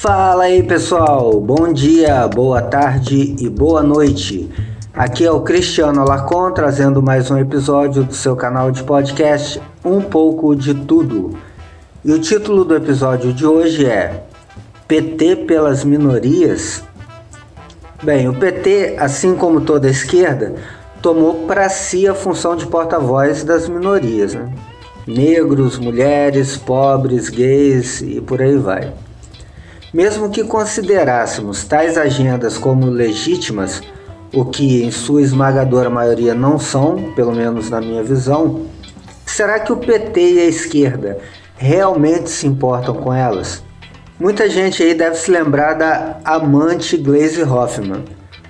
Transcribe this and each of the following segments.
Fala aí pessoal, bom dia, boa tarde e boa noite. Aqui é o Cristiano Alarcon trazendo mais um episódio do seu canal de podcast Um pouco de Tudo. E o título do episódio de hoje é PT pelas minorias? Bem, o PT, assim como toda a esquerda, tomou para si a função de porta-voz das minorias, né? negros, mulheres, pobres, gays e por aí vai. Mesmo que considerássemos tais agendas como legítimas, o que em sua esmagadora maioria não são, pelo menos na minha visão, será que o PT e a esquerda realmente se importam com elas? Muita gente aí deve se lembrar da amante Glaze Hoffman,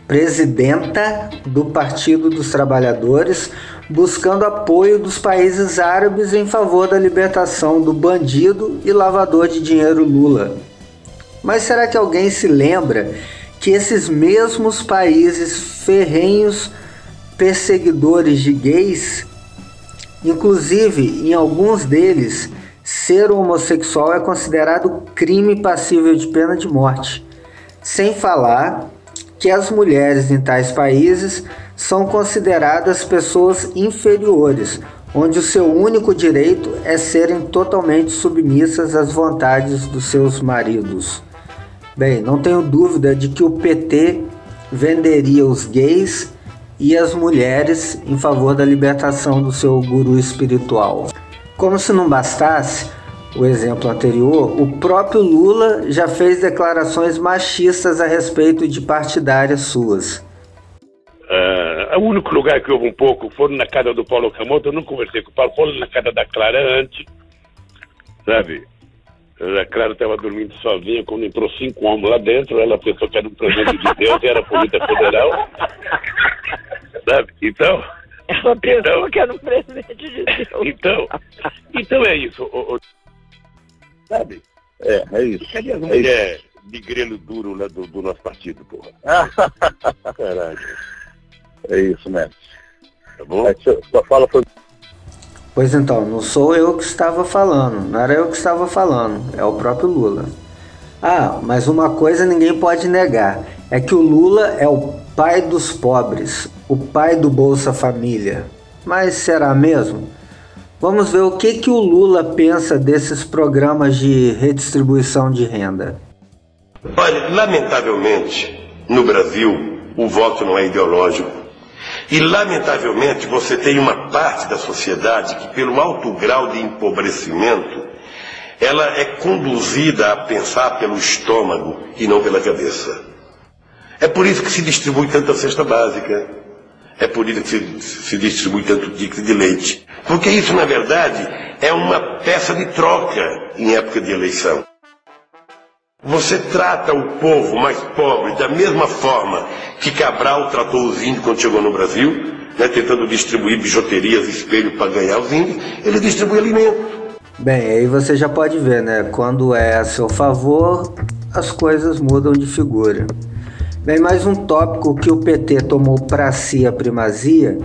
presidenta do Partido dos Trabalhadores, buscando apoio dos países árabes em favor da libertação do bandido e lavador de dinheiro Lula. Mas será que alguém se lembra que esses mesmos países ferrenhos perseguidores de gays, inclusive em alguns deles, ser homossexual é considerado crime passível de pena de morte, sem falar que as mulheres em tais países são consideradas pessoas inferiores, onde o seu único direito é serem totalmente submissas às vontades dos seus maridos. Bem, não tenho dúvida de que o PT venderia os gays e as mulheres em favor da libertação do seu guru espiritual. Como se não bastasse o exemplo anterior, o próprio Lula já fez declarações machistas a respeito de partidárias suas. Uh, o único lugar que houve um pouco foi na casa do Paulo Camoto. Eu não conversei com o Paulo, foi na casa da Clara antes, sabe? A Clara estava dormindo sozinha, quando entrou cinco homens lá dentro, ela pensou que era um presente de Deus e era a Polícia Federal. Sabe? Então. Ela pensou então, que era um presente de Deus. Então, então é isso. O, o, sabe? É, é isso. Cadê as mulheres de grelo duro lá do, do nosso partido, porra? Caralho. É isso, mesmo. Tá bom? É, sua fala foi Pois então, não sou eu que estava falando, não era eu que estava falando, é o próprio Lula. Ah, mas uma coisa ninguém pode negar: é que o Lula é o pai dos pobres, o pai do Bolsa Família. Mas será mesmo? Vamos ver o que, que o Lula pensa desses programas de redistribuição de renda. Olha, lamentavelmente, no Brasil, o voto não é ideológico. E, lamentavelmente, você tem uma parte da sociedade que, pelo alto grau de empobrecimento, ela é conduzida a pensar pelo estômago e não pela cabeça. É por isso que se distribui tanta cesta básica. É por isso que se, se distribui tanto ticket de leite. Porque isso, na verdade, é uma peça de troca em época de eleição. Você trata o povo mais pobre da mesma forma que Cabral tratou os índios quando chegou no Brasil, né, tentando distribuir bijuterias, espelho para ganhar os índios, ele distribui alimento. Bem, aí você já pode ver, né? Quando é a seu favor, as coisas mudam de figura. Bem, mais um tópico que o PT tomou para si a primazia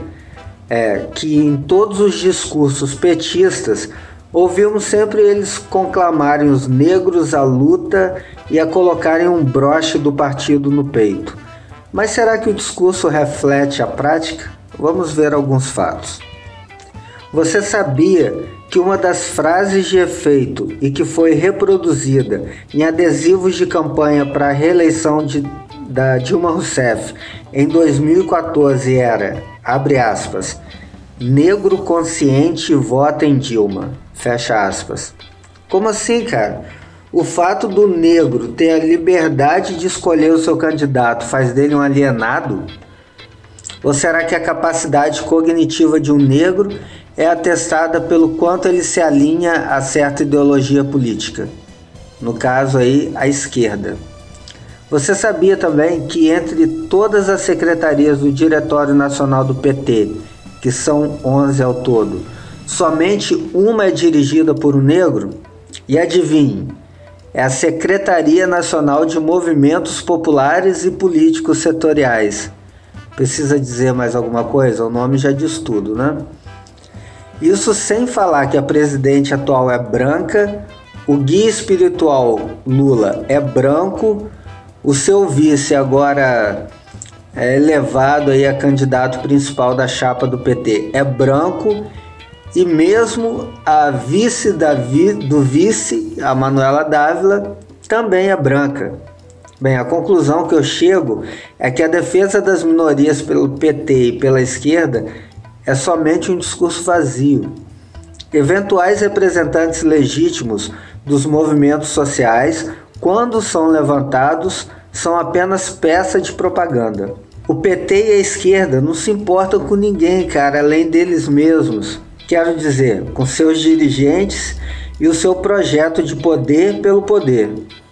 é que em todos os discursos petistas Ouvimos sempre eles conclamarem os negros à luta e a colocarem um broche do partido no peito. Mas será que o discurso reflete a prática? Vamos ver alguns fatos. Você sabia que uma das frases de efeito e que foi reproduzida em adesivos de campanha para a reeleição de, da Dilma Rousseff em 2014 era, abre aspas, negro consciente vota em Dilma. Fecha aspas. Como assim, cara? O fato do negro ter a liberdade de escolher o seu candidato faz dele um alienado? Ou será que a capacidade cognitiva de um negro é atestada pelo quanto ele se alinha a certa ideologia política? No caso aí, a esquerda. Você sabia também que entre todas as secretarias do Diretório Nacional do PT, que são 11 ao todo, Somente uma é dirigida por um negro? E adivinhe, é a Secretaria Nacional de Movimentos Populares e Políticos Setoriais. Precisa dizer mais alguma coisa? O nome já diz tudo, né? Isso sem falar que a presidente atual é branca, o guia espiritual Lula é branco, o seu vice agora é elevado aí a candidato principal da chapa do PT é branco e mesmo a vice vi, do vice, a Manuela Dávila, também é branca. Bem, a conclusão que eu chego é que a defesa das minorias pelo PT e pela esquerda é somente um discurso vazio. Eventuais representantes legítimos dos movimentos sociais, quando são levantados, são apenas peça de propaganda. O PT e a esquerda não se importam com ninguém, cara, além deles mesmos. Quero dizer, com seus dirigentes e o seu projeto de poder pelo poder.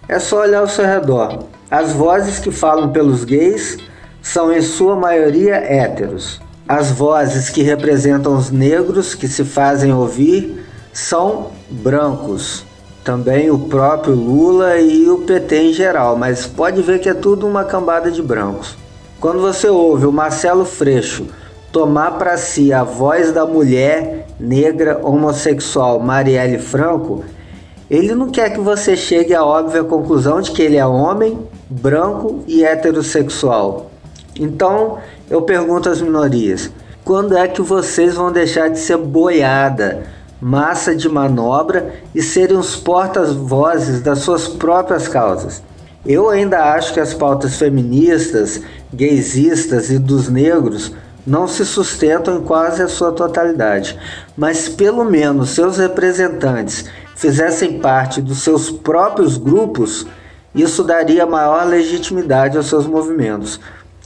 É só olhar ao seu redor. As vozes que falam pelos gays são em sua maioria héteros. As vozes que representam os negros que se fazem ouvir são brancos. Também o próprio Lula e o PT em geral, mas pode ver que é tudo uma cambada de brancos. Quando você ouve o Marcelo Freixo tomar para si a voz da mulher negra homossexual Marielle Franco, ele não quer que você chegue à óbvia conclusão de que ele é homem, branco e heterossexual. Então, eu pergunto às minorias: quando é que vocês vão deixar de ser boiada, massa de manobra e serem os porta-vozes das suas próprias causas? Eu ainda acho que as pautas feministas, gaysistas e dos negros não se sustentam em quase a sua totalidade, mas pelo menos seus representantes fizessem parte dos seus próprios grupos, isso daria maior legitimidade aos seus movimentos.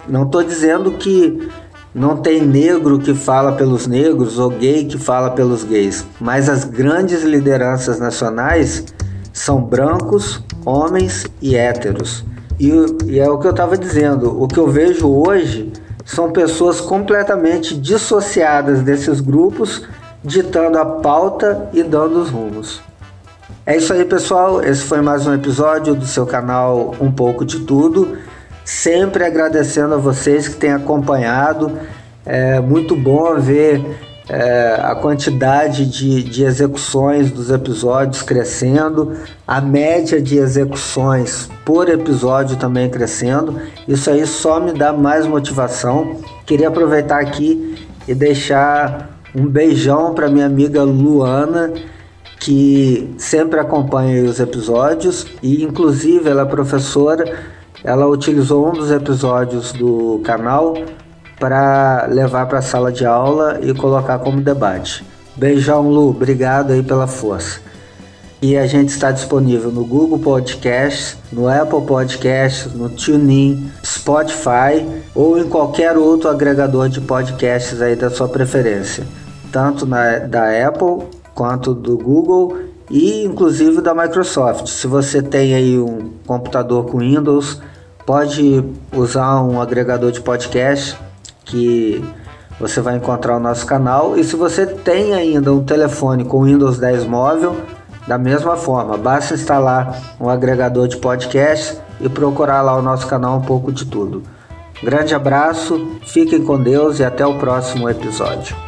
Não estou dizendo que não tem negro que fala pelos negros ou gay que fala pelos gays, mas as grandes lideranças nacionais são brancos, homens e héteros. E, e é o que eu estava dizendo, o que eu vejo hoje são pessoas completamente dissociadas desses grupos, ditando a pauta e dando os rumos. É isso aí, pessoal. Esse foi mais um episódio do seu canal Um pouco de Tudo. Sempre agradecendo a vocês que têm acompanhado. É muito bom ver é, a quantidade de, de execuções dos episódios crescendo, a média de execuções por episódio também crescendo. Isso aí só me dá mais motivação. Queria aproveitar aqui e deixar um beijão para minha amiga Luana, que sempre acompanha os episódios e inclusive ela é professora. Ela utilizou um dos episódios do canal para levar para a sala de aula e colocar como debate. Beijão, Lu, obrigado aí pela força. E a gente está disponível no Google Podcasts, no Apple Podcasts, no TuneIn, Spotify ou em qualquer outro agregador de podcasts aí da sua preferência, tanto na, da Apple quanto do Google e inclusive da Microsoft. Se você tem aí um computador com Windows, pode usar um agregador de podcast que você vai encontrar o nosso canal. E se você tem ainda um telefone com Windows 10 móvel, da mesma forma, basta instalar um agregador de podcast e procurar lá o nosso canal um pouco de tudo. Grande abraço, fiquem com Deus e até o próximo episódio.